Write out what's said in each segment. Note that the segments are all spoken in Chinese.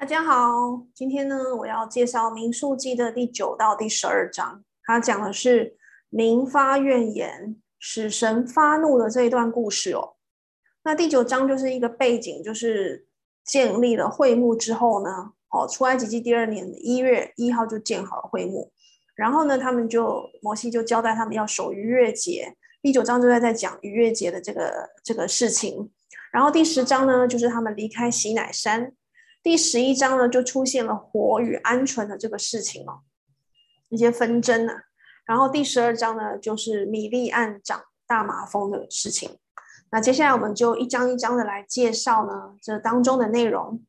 大家好，今天呢，我要介绍《民数记》的第九到第十二章，它讲的是民发怨言，使神发怒的这一段故事哦。那第九章就是一个背景，就是建立了会幕之后呢，哦，出埃及记第二年的一月一号就建好了会幕，然后呢，他们就摩西就交代他们要守逾越节，第九章就在在讲逾越节的这个这个事情，然后第十章呢，就是他们离开喜乃山。第十一章呢，就出现了火与鹌鹑的这个事情哦，一些纷争啊。然后第十二章呢，就是米利暗长大麻风的事情。那接下来我们就一章一章的来介绍呢，这当中的内容。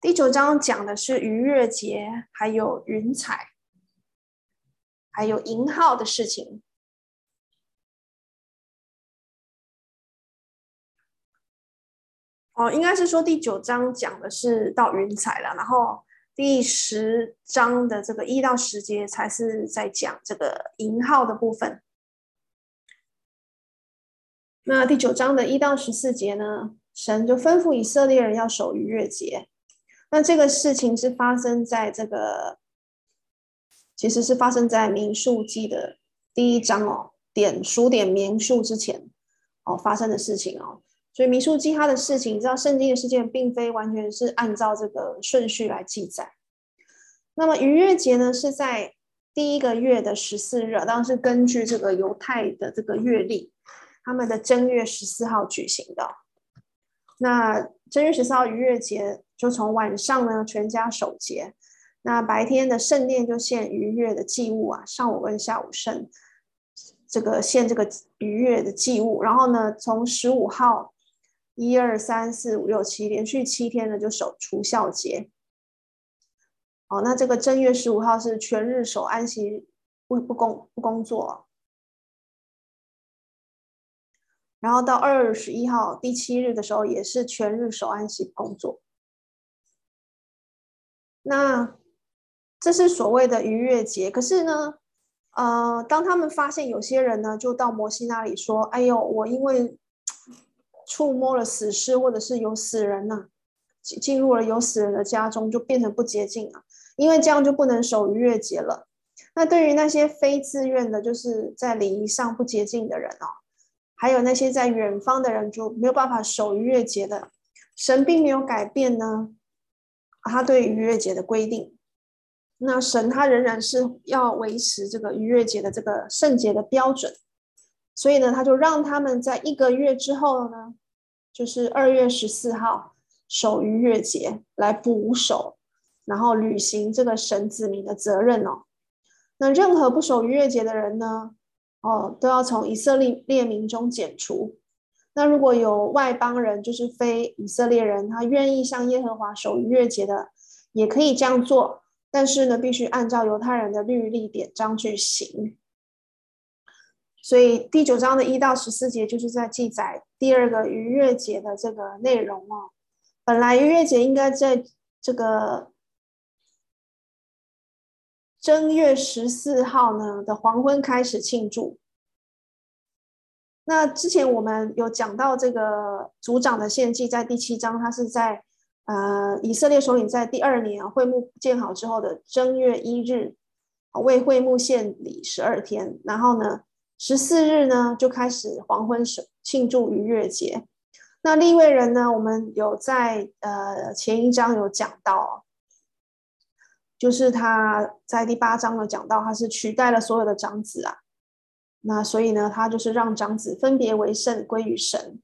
第九章讲的是逾越节，还有云彩，还有银号的事情。哦，应该是说第九章讲的是到云彩了，然后第十章的这个一到十节才是在讲这个银号的部分。那第九章的一到十四节呢，神就吩咐以色列人要守逾越节。那这个事情是发生在这个，其实是发生在民数记的第一章哦，点数点民数之前哦发生的事情哦。所以民数记它的事情，你知道圣经的事件并非完全是按照这个顺序来记载。那么逾越节呢，是在第一个月的十四日，当然是根据这个犹太的这个月历，他们的正月十四号举行的。那正月十四号逾越节，就从晚上呢全家守节，那白天的圣殿就献逾越的祭物啊，上午跟下午圣这个献这个逾越的祭物，然后呢从十五号。一二三四五六七，连续七天呢，就守除酵节。好，那这个正月十五号是全日守安息，不不工不工作。然后到二十一号第七日的时候，也是全日守安息工作。那这是所谓的逾越节。可是呢，呃，当他们发现有些人呢，就到摩西那里说：“哎呦，我因为。”触摸了死尸，或者是有死人呐、啊，进入了有死人的家中，就变成不洁净了。因为这样就不能守逾越节了。那对于那些非自愿的，就是在礼仪上不洁净的人哦，还有那些在远方的人，就没有办法守逾越节的。神并没有改变呢，他对逾越节的规定。那神他仍然是要维持这个逾越节的这个圣洁的标准。所以呢，他就让他们在一个月之后呢，就是二月十四号守逾越节来补守，然后履行这个神子民的责任哦。那任何不守逾越节的人呢，哦，都要从以色列列民中剪除。那如果有外邦人，就是非以色列人，他愿意向耶和华守逾越节的，也可以这样做，但是呢，必须按照犹太人的律例典章去行。所以第九章的一到十四节就是在记载第二个逾越节的这个内容哦。本来逾越节应该在这个正月十四号呢的黄昏开始庆祝。那之前我们有讲到这个族长的献祭，在第七章，他是在呃以色列首领在第二年会幕建好之后的正月一日，为会幕献礼十二天，然后呢。十四日呢，就开始黄昏守庆祝逾越节。那立位人呢，我们有在呃前一章有讲到，就是他在第八章有讲到，他是取代了所有的长子啊。那所以呢，他就是让长子分别为圣归于神。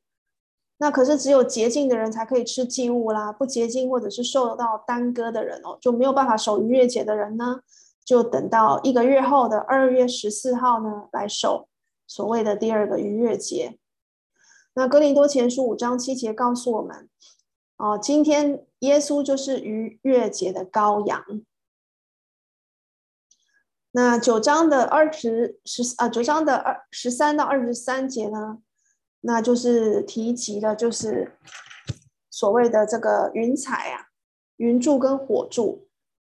那可是只有洁净的人才可以吃祭物啦，不洁净或者是受到耽搁的人哦，就没有办法守逾越节的人呢。就等到一个月后的二月十四号呢，来守所谓的第二个逾越节。那哥林多前书五章七节告诉我们，哦，今天耶稣就是逾越节的羔羊。那九章的二十十啊，九章的二十三到二十三节呢，那就是提及的，就是所谓的这个云彩啊，云柱跟火柱。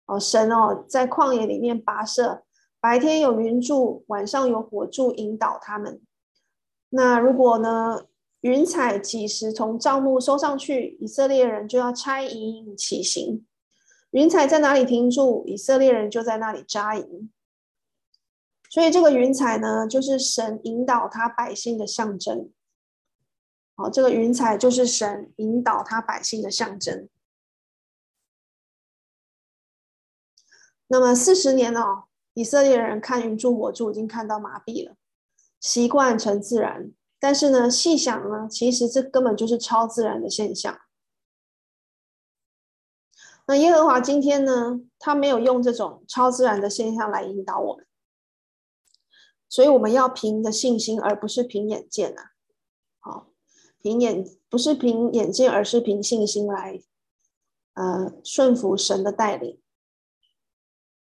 哦，神哦，在旷野里面跋涉，白天有云柱，晚上有火柱引导他们。那如果呢，云彩几时从帐幕收上去，以色列人就要差营起行。云彩在哪里停住，以色列人就在那里扎营。所以这个云彩呢，就是神引导他百姓的象征。好，这个云彩就是神引导他百姓的象征。那么四十年哦，以色列人看云柱火柱已经看到麻痹了，习惯成自然。但是呢，细想呢，其实这根本就是超自然的现象。那耶和华今天呢，他没有用这种超自然的现象来引导我们，所以我们要凭着信心，而不是凭眼见啊。好，凭眼不是凭眼见，而是凭信心来，呃，顺服神的带领。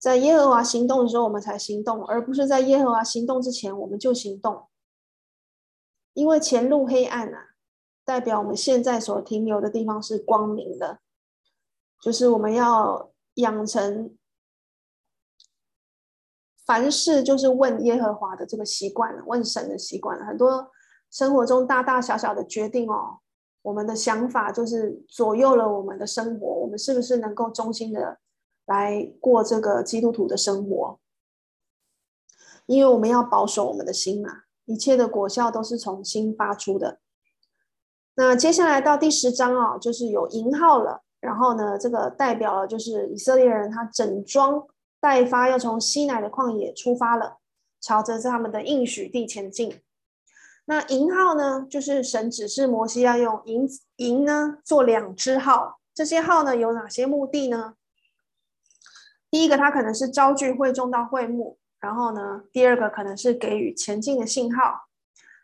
在耶和华行动的时候，我们才行动，而不是在耶和华行动之前我们就行动。因为前路黑暗啊，代表我们现在所停留的地方是光明的。就是我们要养成凡事就是问耶和华的这个习惯，问神的习惯。很多生活中大大小小的决定哦，我们的想法就是左右了我们的生活。我们是不是能够忠心的来过这个基督徒的生活？因为我们要保守我们的心嘛，一切的果效都是从心发出的。那接下来到第十章啊，就是有营号了。然后呢，这个代表了就是以色列人，他整装待发，要从西乃的旷野出发了，朝着他们的应许地前进。那营号呢，就是神指示摩西要用营营呢做两支号，这些号呢有哪些目的呢？第一个，它可能是招聚会众到会幕，然后呢，第二个可能是给予前进的信号。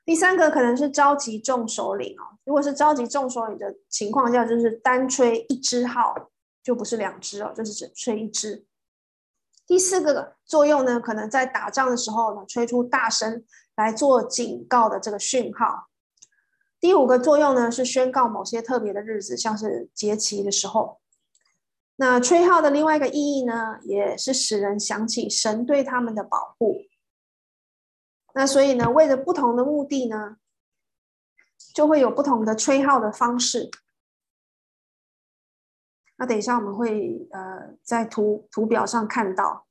第三个可能是召集众首领哦，如果是召集众首领的情况下，就是单吹一支号，就不是两支哦，就是只吹一支。第四个作用呢，可能在打仗的时候呢，吹出大声来做警告的这个讯号。第五个作用呢，是宣告某些特别的日子，像是节期的时候。那吹号的另外一个意义呢，也是使人想起神对他们的保护。那所以呢，为了不同的目的呢，就会有不同的吹号的方式。那等一下我们会呃在图图表上看到。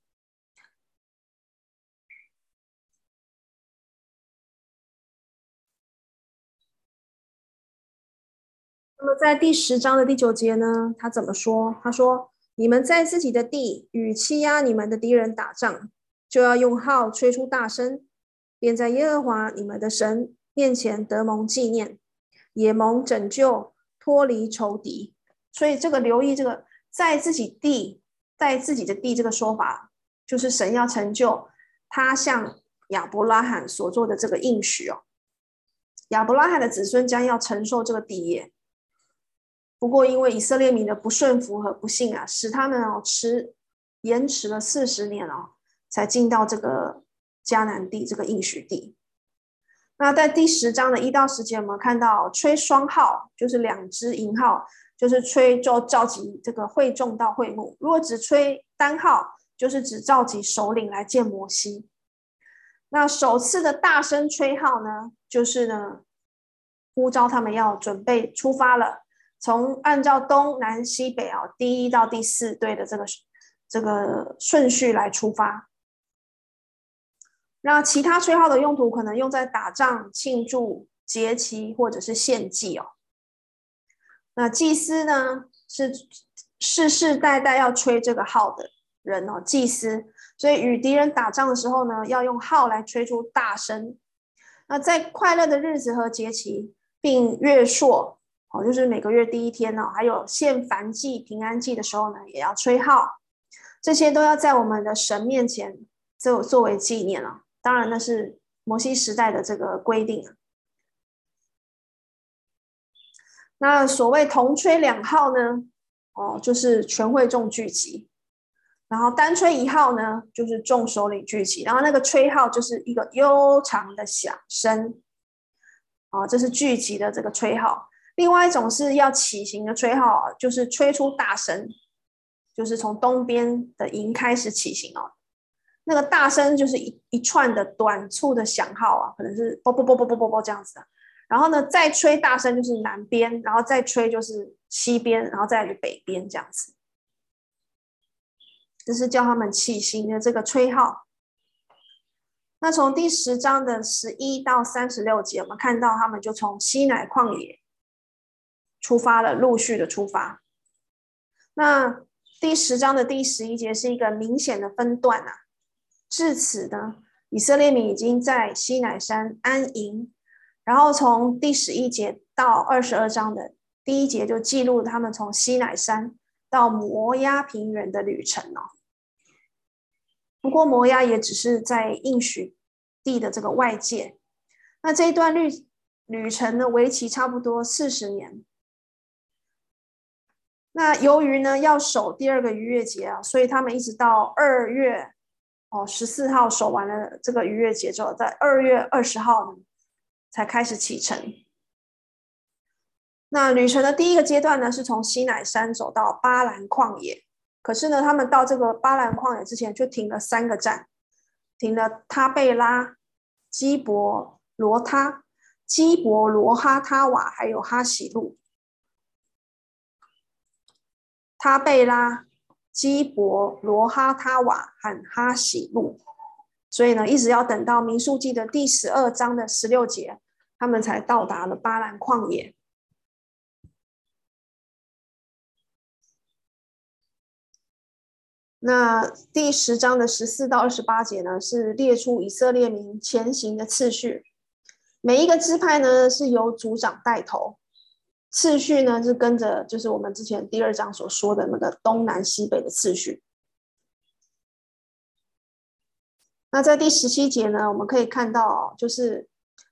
那么在第十章的第九节呢，他怎么说？他说：“你们在自己的地与欺压你们的敌人打仗，就要用号吹出大声。”便在耶和华你们的神面前得蒙纪念，也蒙拯救，脱离仇敌。所以这个留意这个在自己地，在自己的地这个说法，就是神要成就他向亚伯拉罕所做的这个应许哦。亚伯拉罕的子孙将要承受这个地业。不过因为以色列民的不顺服和不信啊，使他们哦迟延迟了四十年哦，才进到这个。迦南地这个应许地，那在第十章的一到十节，我们看到吹双号，就是两支营号，就是吹就召集这个会众到会幕；如果只吹单号，就是只召集首领来见摩西。那首次的大声吹号呢，就是呢呼召他们要准备出发了，从按照东南西北啊第一到第四队的这个这个顺序来出发。那其他吹号的用途可能用在打仗、庆祝节期或者是献祭哦。那祭司呢，是世世代代要吹这个号的人哦，祭司。所以与敌人打仗的时候呢，要用号来吹出大声。那在快乐的日子和节期，并月朔哦，就是每个月第一天哦，还有献燔祭、平安祭的时候呢，也要吹号。这些都要在我们的神面前作作为纪念了。当然，那是摩西时代的这个规定。那所谓同吹两号呢？哦，就是全会众聚集；然后单吹一号呢，就是众首领聚集。然后那个吹号就是一个悠长的响声。哦，这是聚集的这个吹号。另外一种是要起行的吹号，就是吹出大声，就是从东边的营开始起行哦。那个大声就是一一串的短促的响号啊，可能是啵啵啵啵啵啵啵这样子的。然后呢，再吹大声就是南边，然后再吹就是西边，然后再北边这样子。这是叫他们起行的这个吹号。那从第十章的十一到三十六节，我们看到他们就从西乃旷野出发了，陆续的出发。那第十章的第十一节是一个明显的分段啊。至此呢，以色列民已经在西乃山安营。然后从第十一节到二十二章的第一节就记录他们从西乃山到摩押平原的旅程哦。不过摩押也只是在应许地的这个外界。那这一段旅旅程呢，为期差不多四十年。那由于呢要守第二个逾越节啊，所以他们一直到二月哦十四号守完了这个逾越节之后，在二月二十号呢才开始启程。那旅程的第一个阶段呢，是从西乃山走到巴兰旷野。可是呢，他们到这个巴兰旷野之前，就停了三个站，停了他贝拉、基伯罗他、基伯罗哈他瓦，还有哈喜路。他贝拉、基伯、罗哈他瓦和哈喜路，所以呢，一直要等到民数记的第十二章的十六节，他们才到达了巴兰旷野。那第十章的十四到二十八节呢，是列出以色列民前行的次序，每一个支派呢是由族长带头。次序呢是跟着，就是我们之前第二章所说的那个东南西北的次序。那在第十七节呢，我们可以看到，就是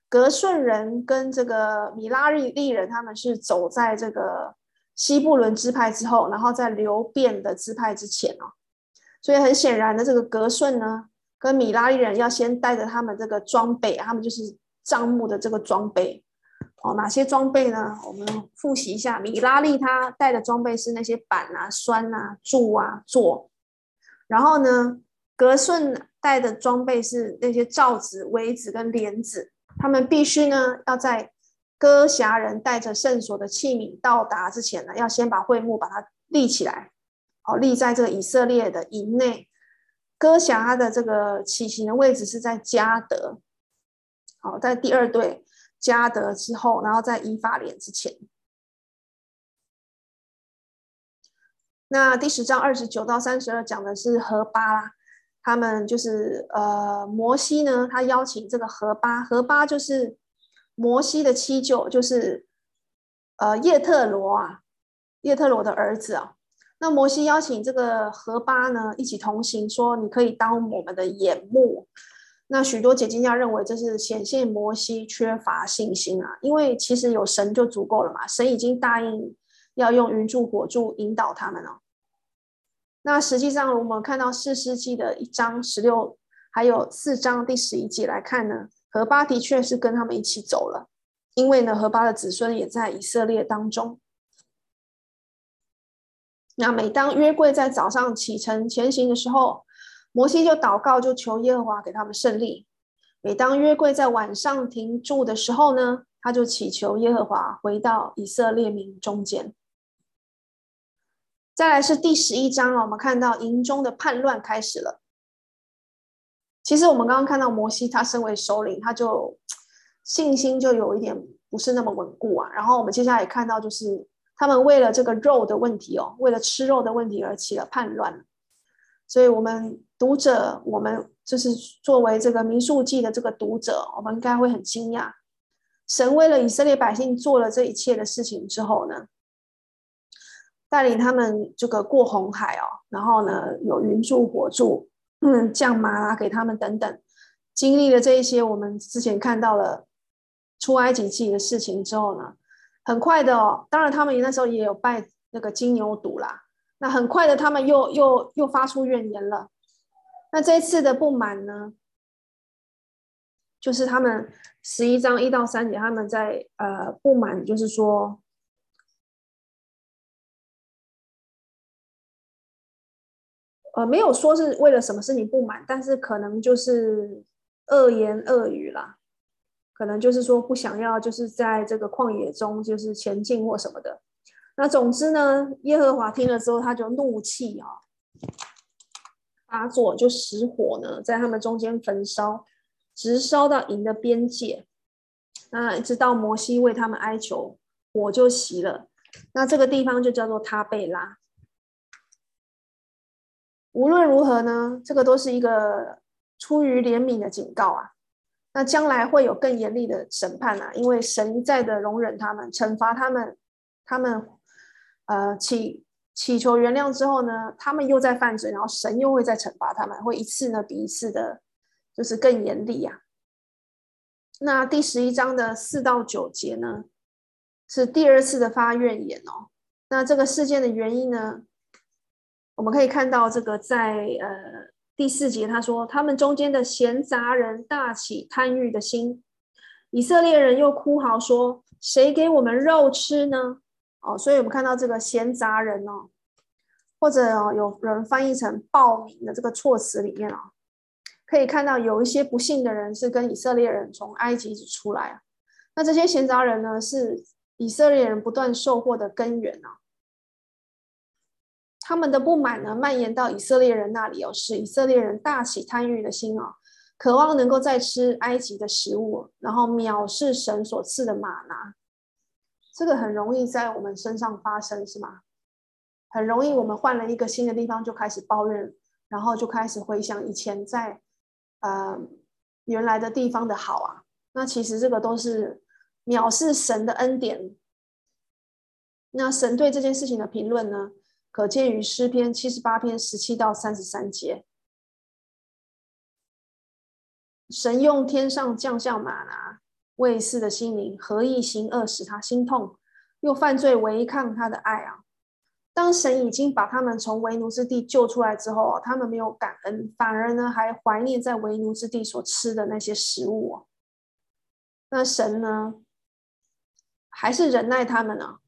格顺人跟这个米拉利利人，他们是走在这个西布伦支派之后，然后在流变的支派之前哦。所以很显然的，这个格顺呢，跟米拉利人要先带着他们这个装备，他们就是帐目的这个装备。哪些装备呢？我们复习一下，米拉利他带的装备是那些板啊、栓啊、柱啊、座。然后呢，格顺带的装备是那些罩子、围子跟帘子。他们必须呢，要在哥辖人带着圣所的器皿到达之前呢，要先把会幕把它立起来，哦，立在这个以色列的营内。哥辖他的这个起行的位置是在加得，好，在第二队。加得之后，然后在以法莲之前。那第十章二十九到三十二讲的是何巴啦，他们就是呃摩西呢，他邀请这个何巴，何巴就是摩西的七舅，就是呃叶特罗啊，叶特罗的儿子啊。那摩西邀请这个何巴呢一起同行，说你可以当我们的眼目。那许多解经家认为这是显现摩西缺乏信心啊，因为其实有神就足够了嘛，神已经答应要用云柱火柱引导他们了。那实际上我们看到四世纪的一章十六，还有四章第十一节来看呢，何巴的确是跟他们一起走了，因为呢何巴的子孙也在以色列当中。那每当约柜在早上启程前行的时候，摩西就祷告，就求耶和华给他们胜利。每当约柜在晚上停住的时候呢，他就祈求耶和华回到以色列民中间。再来是第十一章啊，我们看到营中的叛乱开始了。其实我们刚刚看到摩西，他身为首领，他就信心就有一点不是那么稳固啊。然后我们接下来也看到，就是他们为了这个肉的问题哦，为了吃肉的问题而起了叛乱。所以，我们读者，我们就是作为这个民数记的这个读者，我们应该会很惊讶。神为了以色列百姓做了这一切的事情之后呢，带领他们这个过红海哦，然后呢，有云柱火柱，嗯，降吗哪给他们等等，经历了这一些我们之前看到了出埃及记的事情之后呢，很快的哦，当然他们那时候也有拜那个金牛犊啦。那很快的，他们又又又发出怨言了。那这一次的不满呢，就是他们十一章一到三节，他们在呃不满，就是说，呃没有说是为了什么事情不满，但是可能就是恶言恶语啦，可能就是说不想要，就是在这个旷野中就是前进或什么的。那总之呢，耶和华听了之后，他就怒气啊发作，就使火呢在他们中间焚烧，直烧到营的边界。那一直到摩西为他们哀求，火就熄了。那这个地方就叫做他贝拉。无论如何呢，这个都是一个出于怜悯的警告啊。那将来会有更严厉的审判啊，因为神一再的容忍他们，惩罚他们，他们呃祈祈求原谅之后呢，他们又在犯罪，然后神又会再惩罚他们，会一次呢比一次的，就是更严厉呀。那第十一章的四到九节呢，是第二次的发怨言哦。那这个事件的原因呢，我们可以看到这个在呃。第四节，他说：“他们中间的闲杂人大起贪欲的心，以色列人又哭嚎说：‘谁给我们肉吃呢？’哦，所以我们看到这个闲杂人哦，或者哦，有人翻译成暴民的这个措辞里面啊，可以看到有一些不幸的人是跟以色列人从埃及出来，那这些闲杂人呢，是以色列人不断受祸的根源啊。”他们的不满呢，蔓延到以色列人那里哦，使以色列人大起贪欲的心哦，渴望能够再吃埃及的食物，然后藐视神所赐的吗哪。这个很容易在我们身上发生，是吗？很容易，我们换了一个新的地方就开始抱怨，然后就开始回想以前在呃原来的地方的好啊。那其实这个都是藐视神的恩典。那神对这件事情的评论呢？可见于诗篇七十八篇十七到三十三节，神用天上降下吗哪，卫士的心灵何意行恶，使他心痛，又犯罪违抗他的爱啊！当神已经把他们从为奴之地救出来之后，他们没有感恩，反而呢还怀念在为奴之地所吃的那些食物。那神呢，还是忍耐他们呢？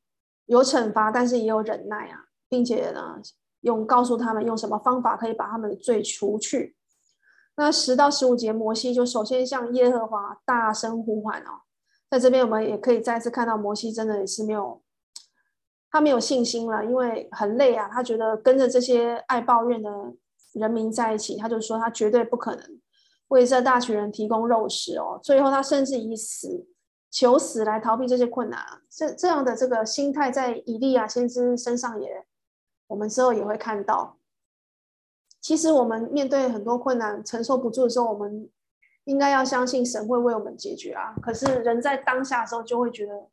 有惩罚，但是也有忍耐啊。并且呢，用告诉他们用什么方法可以把他们的罪除去。那十到十五节，摩西就首先向耶和华大声呼唤哦。在这边我们也可以再次看到，摩西真的也是没有，他没有信心了，因为很累啊。他觉得跟着这些爱抱怨的人民在一起，他就说他绝对不可能为这大群人提供肉食哦。最后他甚至以死求死来逃避这些困难。这这样的这个心态，在以利亚先知身上也。我们之后也会看到，其实我们面对很多困难承受不住的时候，我们应该要相信神会为我们解决啊。可是人在当下的时候就会觉得，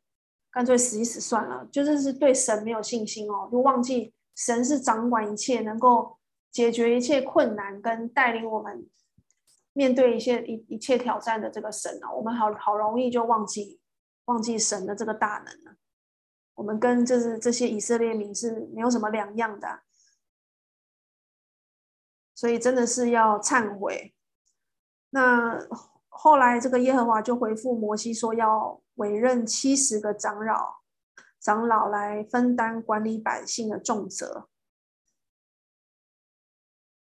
干脆死一死算了，就是是对神没有信心哦，就忘记神是掌管一切，能够解决一切困难跟带领我们面对一切一一切挑战的这个神哦，我们好好容易就忘记忘记神的这个大能了。我们跟就是这些以色列民是没有什么两样的，所以真的是要忏悔。那后来这个耶和华就回复摩西说，要委任七十个长老，长老来分担管理百姓的重责。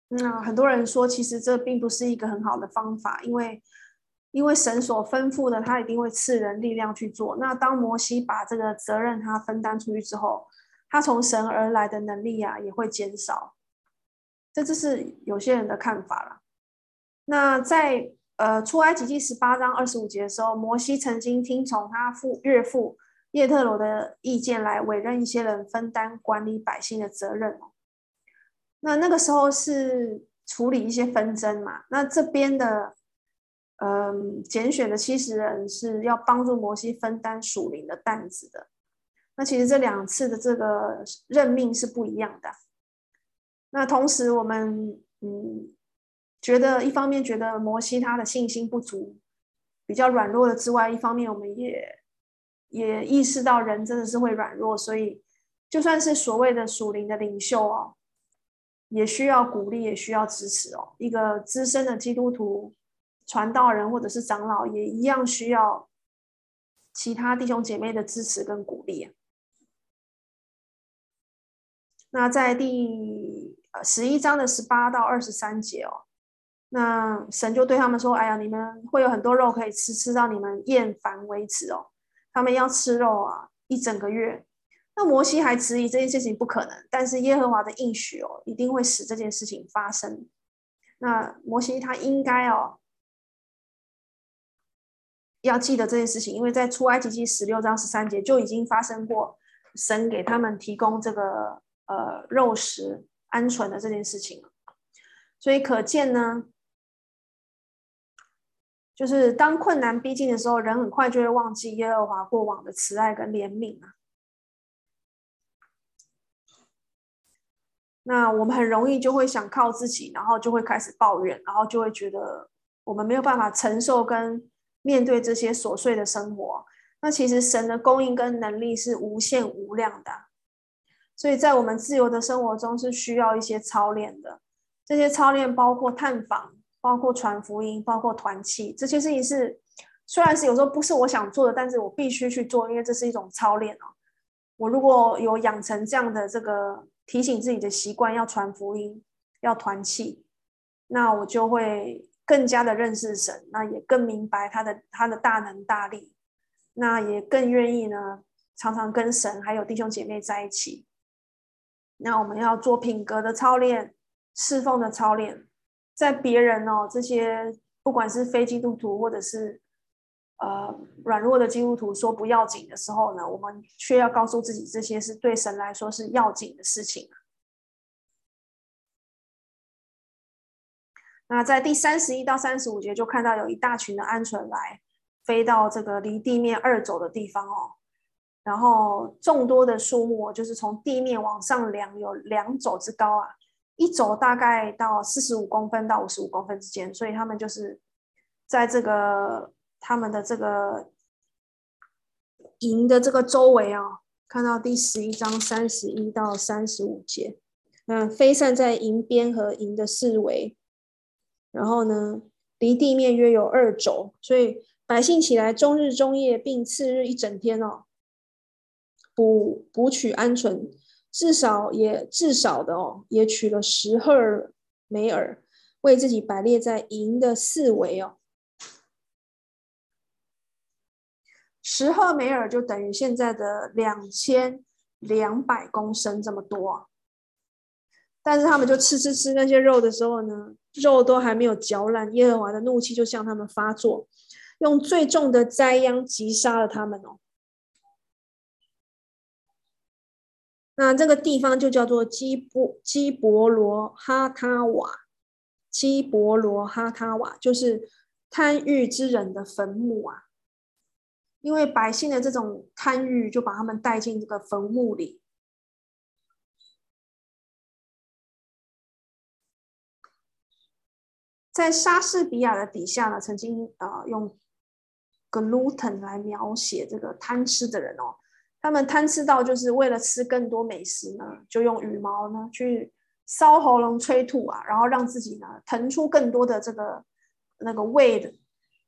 那很多人说，其实这并不是一个很好的方法，因为。因为神所吩咐的，他一定会赐人力量去做。那当摩西把这个责任他分担出去之后，他从神而来的能力啊也会减少。这就是有些人的看法了。那在呃出埃及记十八章二十五节的时候，摩西曾经听从他父岳父叶特罗的意见来委任一些人分担管理百姓的责任。那那个时候是处理一些纷争嘛？那这边的。嗯，拣选的七十人是要帮助摩西分担属灵的担子的。那其实这两次的这个任命是不一样的。那同时，我们嗯觉得一方面觉得摩西他的信心不足，比较软弱的之外，一方面我们也也意识到人真的是会软弱，所以就算是所谓的属灵的领袖哦，也需要鼓励，也需要支持哦。一个资深的基督徒。传道人或者是长老也一样需要其他弟兄姐妹的支持跟鼓励啊。那在第十一章的十八到二十三节哦，那神就对他们说：“哎呀，你们会有很多肉可以吃，吃到你们厌烦为止哦。”他们要吃肉啊，一整个月。那摩西还质疑这件事情不可能，但是耶和华的应许哦，一定会使这件事情发生。那摩西他应该哦，要记得这件事情，因为在出埃及记十六章十三节就已经发生过，神给他们提供这个呃肉食鹌鹑的这件事情了。所以可见呢。就是当困难逼近的时候，人很快就会忘记耶和华过往的慈爱跟怜悯啊。那我们很容易就会想靠自己，然后就会开始抱怨，然后就会觉得我们没有办法承受跟面对这些琐碎的生活。那其实神的供应跟能力是无限无量的，所以在我们自由的生活中是需要一些操练的。这些操练包括探访。包括传福音，包括团契，这些事情是虽然是有时候不是我想做的，但是我必须去做，因为这是一种操练哦。我如果有养成这样的这个提醒自己的习惯，要传福音，要团契，那我就会更加的认识神，那也更明白他的他的大能大力，那也更愿意呢，常常跟神还有弟兄姐妹在一起。那我们要做品格的操练，侍奉的操练。在别人哦，这些不管是非基督徒或者是呃软弱的基督徒说不要紧的时候呢，我们却要告诉自己，这些是对神来说是要紧的事情。那在第三十一到三十五节就看到有一大群的鹌鹑来飞到这个离地面二肘的地方哦，然后众多的树木就是从地面往上量有两肘之高啊。一肘大概到四十五公分到五十五公分之间，所以他们就是在这个他们的这个营的这个周围啊，看到第十一章三十一到三十五节，嗯，飞散在营边和营的四围，然后呢，离地面约有二肘，所以百姓起来终日终夜，并次日一整天哦，捕捕取鹌鹑。至少也至少的哦，也取了十赫梅尔，为自己摆列在营的四围哦。十赫梅尔就等于现在的两千两百公升这么多。但是他们就吃吃吃那些肉的时候呢，肉都还没有嚼烂，耶和华的怒气就向他们发作，用最重的灾殃击杀了他们哦。那这个地方就叫做基布基伯罗哈他瓦，基伯罗哈他瓦就是贪欲之人的坟墓啊！因为百姓的这种贪欲，就把他们带进这个坟墓里。在莎士比亚的底下呢，曾经、呃、用 glutton 来描写这个贪吃的人哦。他们贪吃到就是为了吃更多美食呢，就用羽毛呢去烧喉咙、催吐啊，然后让自己呢腾出更多的这个那个胃的，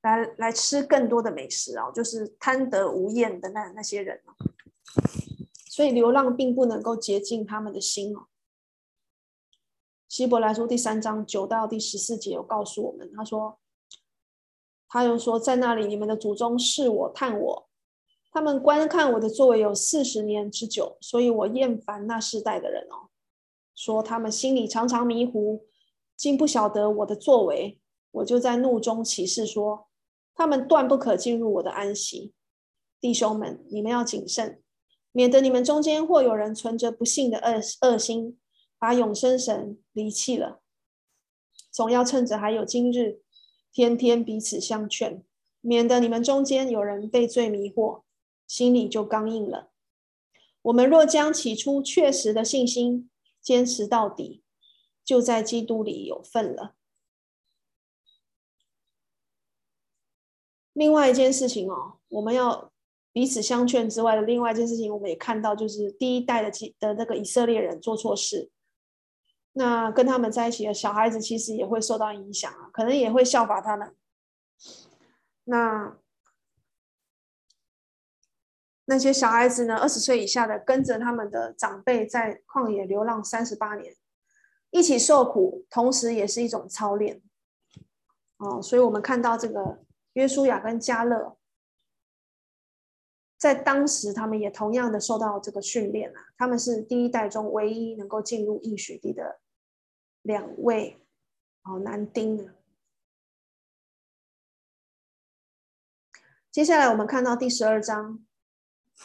来来吃更多的美食啊，就是贪得无厌的那那些人啊。所以流浪并不能够洁净他们的心哦。希伯来书第三章九到第十四节有告诉我们，他说，他又说，在那里你们的祖宗是我、探我。他们观看我的作为有四十年之久，所以我厌烦那世代的人哦，说他们心里常常迷糊，竟不晓得我的作为。我就在怒中起誓说，他们断不可进入我的安息。弟兄们，你们要谨慎，免得你们中间或有人存着不信的恶恶心，把永生神离弃了。总要趁着还有今日，天天彼此相劝，免得你们中间有人被罪迷惑。心里就刚硬了。我们若将起初确实的信心坚持到底，就在基督里有份了。另外一件事情哦，我们要彼此相劝之外的另外一件事情，我们也看到，就是第一代的的那个以色列人做错事，那跟他们在一起的小孩子其实也会受到影响啊，可能也会效法他们。那。那些小孩子呢，二十岁以下的，跟着他们的长辈在旷野流浪三十八年，一起受苦，同时也是一种操练。哦，所以我们看到这个约书亚跟迦勒，在当时他们也同样的受到这个训练啊，他们是第一代中唯一能够进入应许地的两位哦男丁啊。接下来我们看到第十二章，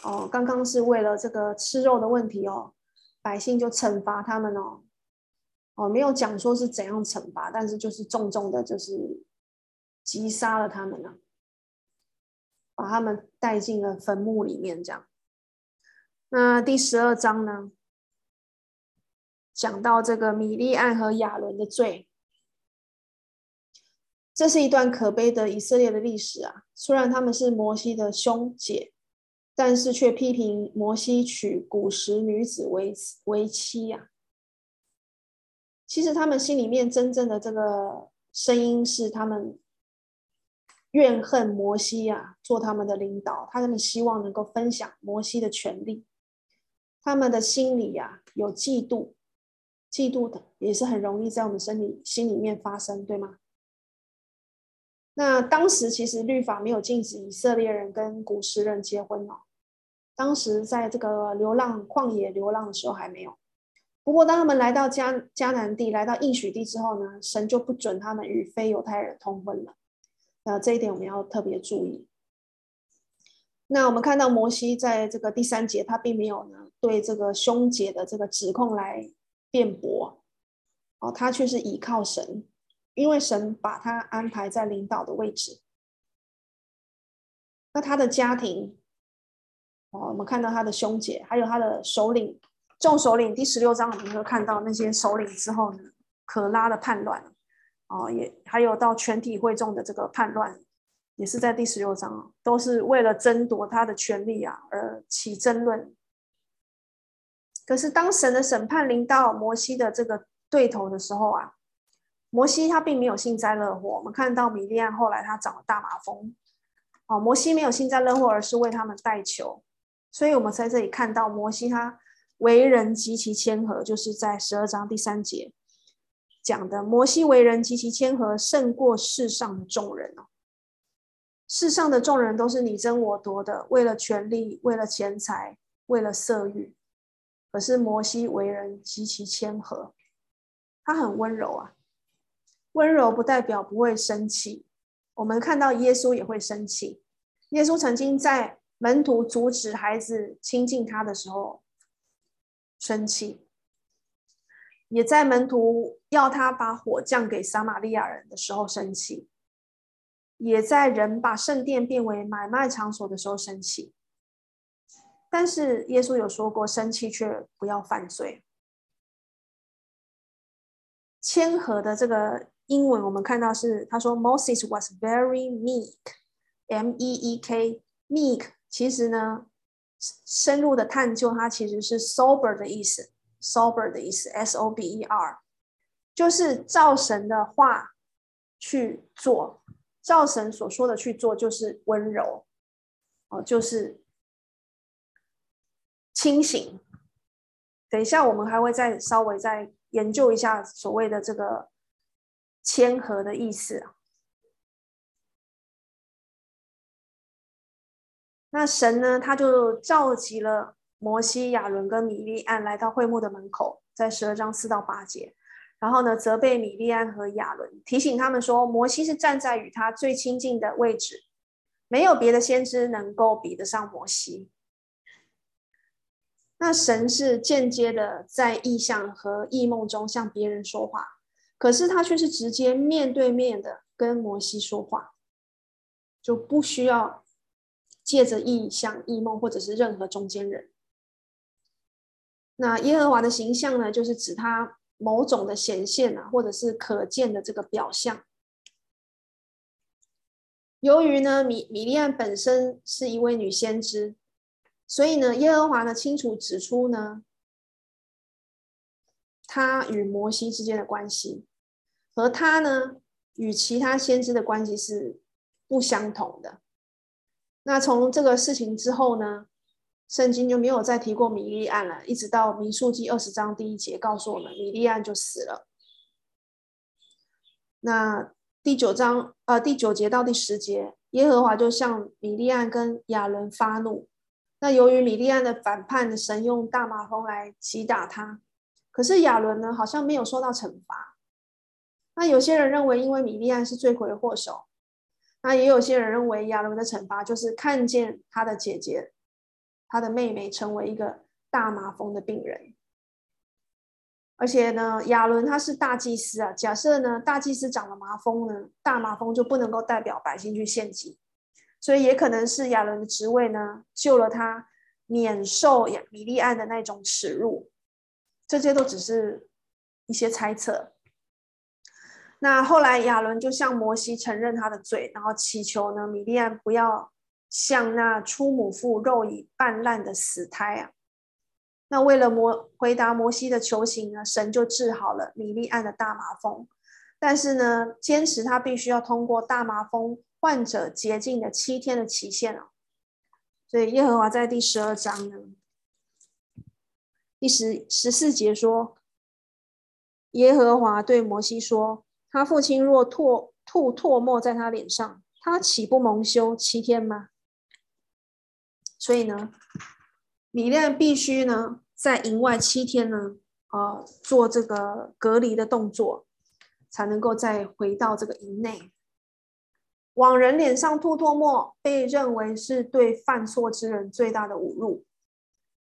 哦，刚刚是为了这个吃肉的问题哦，百姓就惩罚他们哦。哦，没有讲说是怎样惩罚，但是就是重重的，就是击杀了他们了，把他们带进了坟墓里面。这样，那第十二章呢，讲到这个米利暗和亚伦的罪，这是一段可悲的以色列的历史啊。虽然他们是摩西的兄姐，但是却批评摩西娶古时女子为为妻呀、其实他们心里面真正的这个声音是，他们怨恨摩西啊，做他们的领导，他们希望能够分享摩西的权利。他们的心里呀、有嫉妒，嫉妒的也是很容易在我们身体心里面发生，对吗？那当时其实律法没有禁止以色列人跟古时人结婚哦，当时在这个流浪旷野流浪的时候还没有。不过，当他们来到迦迦南地，来到应许地之后呢，神就不准他们与非犹太人通婚了。那这一点我们要特别注意。那我们看到摩西在这个第三节，他并没有呢对这个兄姐的这个指控来辩驳，哦，他却是倚靠神，因为神把他安排在领导的位置。那他的家庭，哦，我们看到他的兄姐，还有他的首领。众首领第十六章，我们会看到那些首领之后呢，可拉的叛乱，哦，也还有到全体会众的这个叛乱，也是在第十六章，都是为了争夺他的权利啊而起争论。可是当神的审判临到摩西的这个对头的时候啊，摩西他并没有幸灾乐祸。我们看到米利暗后来他长了大麻风，哦，摩西没有幸灾乐祸，而是为他们代求。所以我们在这里看到摩西他。为人极其谦和，就是在十二章第三节讲的。摩西为人极其谦和，胜过世上的众人哦。世上的众人都是你争我夺的，为了权力，为了钱财，为了色欲。可是摩西为人极其谦和，他很温柔啊。温柔不代表不会生气。我们看到耶稣也会生气。耶稣曾经在门徒阻止孩子亲近他的时候。生气，也在门徒要他把火降给撒玛利亚人的时候生气，也在人把圣殿变为买卖场所的时候生气。但是耶稣有说过，生气却不要犯罪。谦和的这个英文我们看到是，他说 Moses was very meek，M-E-E-K，meek，其实呢。深入的探究，它其实是 sober 的意思，sober 的意思，S-O-B-E-R，就是照神的话去做，照神所说的去做，就是温柔，哦，就是清醒。等一下，我们还会再稍微再研究一下所谓的这个谦和的意思。那神呢？他就召集了摩西、亚伦跟米利暗来到会幕的门口，在十二章四到八节，然后呢，责备米利暗和亚伦，提醒他们说，摩西是站在与他最亲近的位置，没有别的先知能够比得上摩西。那神是间接的在异象和异梦中向别人说话，可是他却是直接面对面的跟摩西说话，就不需要。借着异象、异梦，或者是任何中间人，那耶和华的形象呢，就是指他某种的显现啊，或者是可见的这个表象。由于呢，米米利暗本身是一位女先知，所以呢，耶和华呢清楚指出呢，他与摩西之间的关系，和他呢与其他先知的关系是不相同的。那从这个事情之后呢，圣经就没有再提过米利暗了，一直到民数记二十章第一节告诉我们，米利暗就死了。那第九章呃第九节到第十节，耶和华就向米利暗跟亚伦发怒。那由于米利暗的反叛，神用大麻风来击打他。可是亚伦呢，好像没有受到惩罚。那有些人认为，因为米利暗是罪魁祸首。那也有些人认为，亚伦的惩罚就是看见他的姐姐、他的妹妹成为一个大麻风的病人。而且呢，亚伦他是大祭司啊。假设呢，大祭司长了麻风呢，大麻风就不能够代表百姓去献祭。所以也可能是亚伦的职位呢，救了他免受米利暗的那种耻辱，这些都只是一些猜测。那后来亚伦就向摩西承认他的罪，然后祈求呢，米利暗不要像那出母腹肉已半烂的死胎啊。那为了摩回答摩西的求情呢，神就治好了米利暗的大麻风，但是呢，坚持他必须要通过大麻风。患者洁净的七天的期限啊，所以耶和华在第十二章呢，第十十四节说，耶和华对摩西说，他父亲若唾吐唾沫在他脸上，他岂不蒙羞七天吗？所以呢，米利暗必须呢在营外七天呢，呃，做这个隔离的动作，才能够再回到这个营内。往人脸上吐唾沫，被认为是对犯错之人最大的侮辱。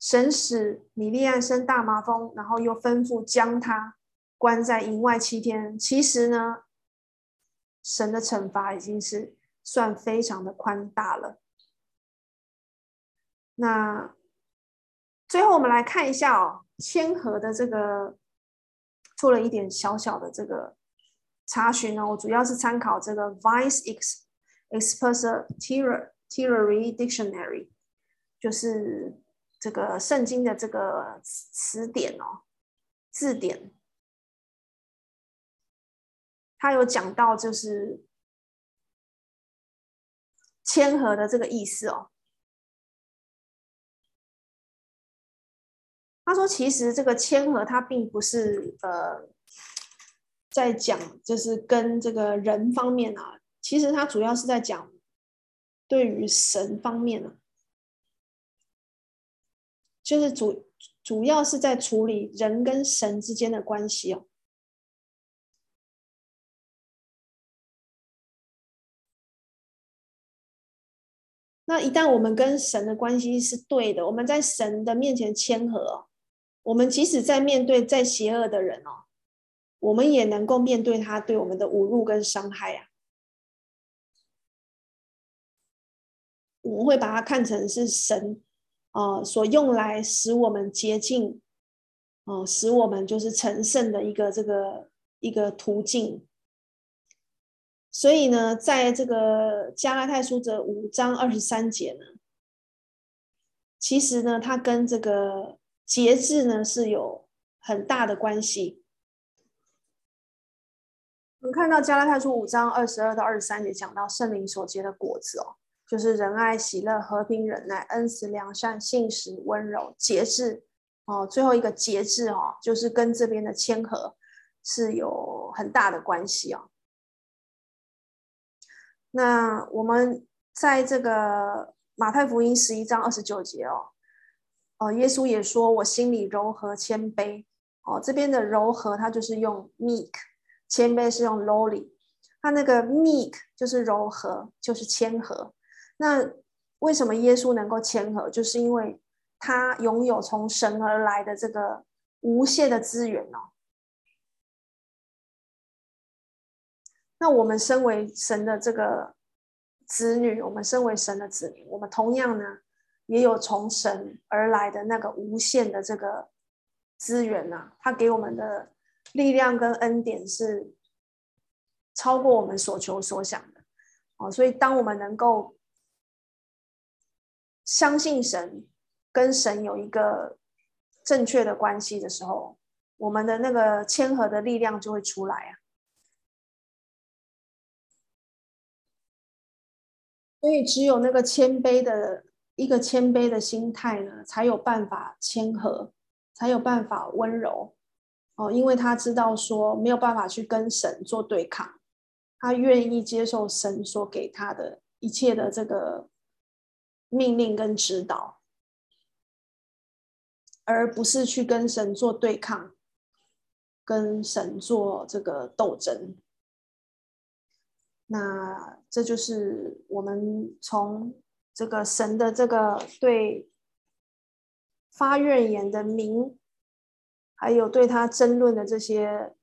神使米利暗生大麻风，然后又吩咐将他关在营外七天。其实呢，神的惩罚已经是算非常的宽大了。那最后我们来看一下哦，谦和的这个做了一点小小的这个。查询呢，我主要是参考这个 Vice Expository Dictionary，就是这个圣经的这个词典哦，字典，他有讲到就是谦和的这个意思哦。他说，其实这个谦和，它并不是呃。在讲就是跟这个人方面啊，其实他主要是在讲对于神方面啊，就是主主要是在处理人跟神之间的关系哦。那一旦我们跟神的关系是对的，我们在神的面前谦和，我们即使在面对再邪恶的人哦。我们也能够面对他对我们的侮辱跟伤害啊，我们会把它看成是神、呃、所用来使我们洁净，哦、呃，使我们就是成圣的一个这个一个途径。所以呢，在这个加拉太书的五章二十三节呢，其实呢，它跟这个节制呢是有很大的关系。我们看到加拉太书五章二十二到二十三节讲到圣灵所结的果子哦，就是仁爱、喜乐、和平、忍耐、恩慈、良善、信实、温柔、节制哦。最后一个节制哦，就是跟这边的谦和是有很大的关系哦。那我们在这个马太福音十一章二十九节哦，哦，耶稣也说我心里柔和谦卑哦，这边的柔和它就是用 meek。谦卑是用 lowly，他那个 meek 就是柔和，就是谦和。那为什么耶稣能够谦和？就是因为他拥有从神而来的这个无限的资源哦。那我们身为神的这个子女，我们身为神的子民，我们同样呢，也有从神而来的那个无限的这个资源呢、啊，他给我们的。力量跟恩典是超过我们所求所想的哦，所以当我们能够相信神，跟神有一个正确的关系的时候，我们的那个谦和的力量就会出来啊。所以只有那个谦卑的一个谦卑的心态呢，才有办法谦和，才有办法温柔。哦，因为他知道说没有办法去跟神做对抗，他愿意接受神所给他的一切的这个命令跟指导，而不是去跟神做对抗，跟神做这个斗争。那这就是我们从这个神的这个对发怨言的民，还有对他争论的这些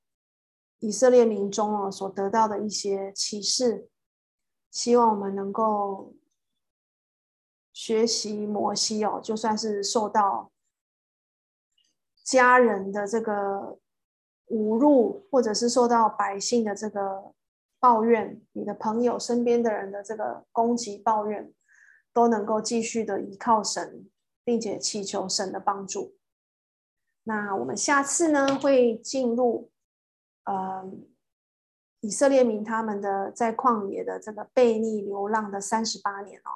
以色列民中哦，所得到的一些启示，希望我们能够学习摩西哦，就算是受到家人的这个侮辱，或者是受到百姓的这个。抱怨你的朋友身边的人的这个攻击抱怨，都能够继续的依靠神，并且祈求神的帮助。那我们下次呢，会进入呃以色列民他们的在旷野的这个背逆流浪的三十八年哦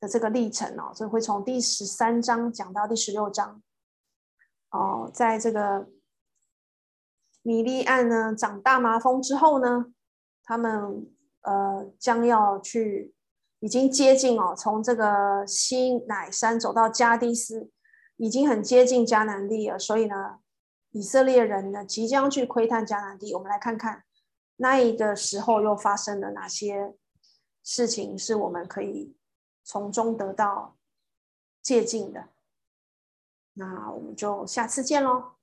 的这个历程哦，所以会从第十三章讲到第十六章哦，在这个米利暗呢长大麻风之后呢。他们呃将要去，已经接近哦，从这个西乃山走到加低斯，已经很接近迦南地了。所以呢，以色列人呢即将去窥探迦南地。我们来看看那一个时候又发生了哪些事情，是我们可以从中得到借鉴的。那我们就下次见喽。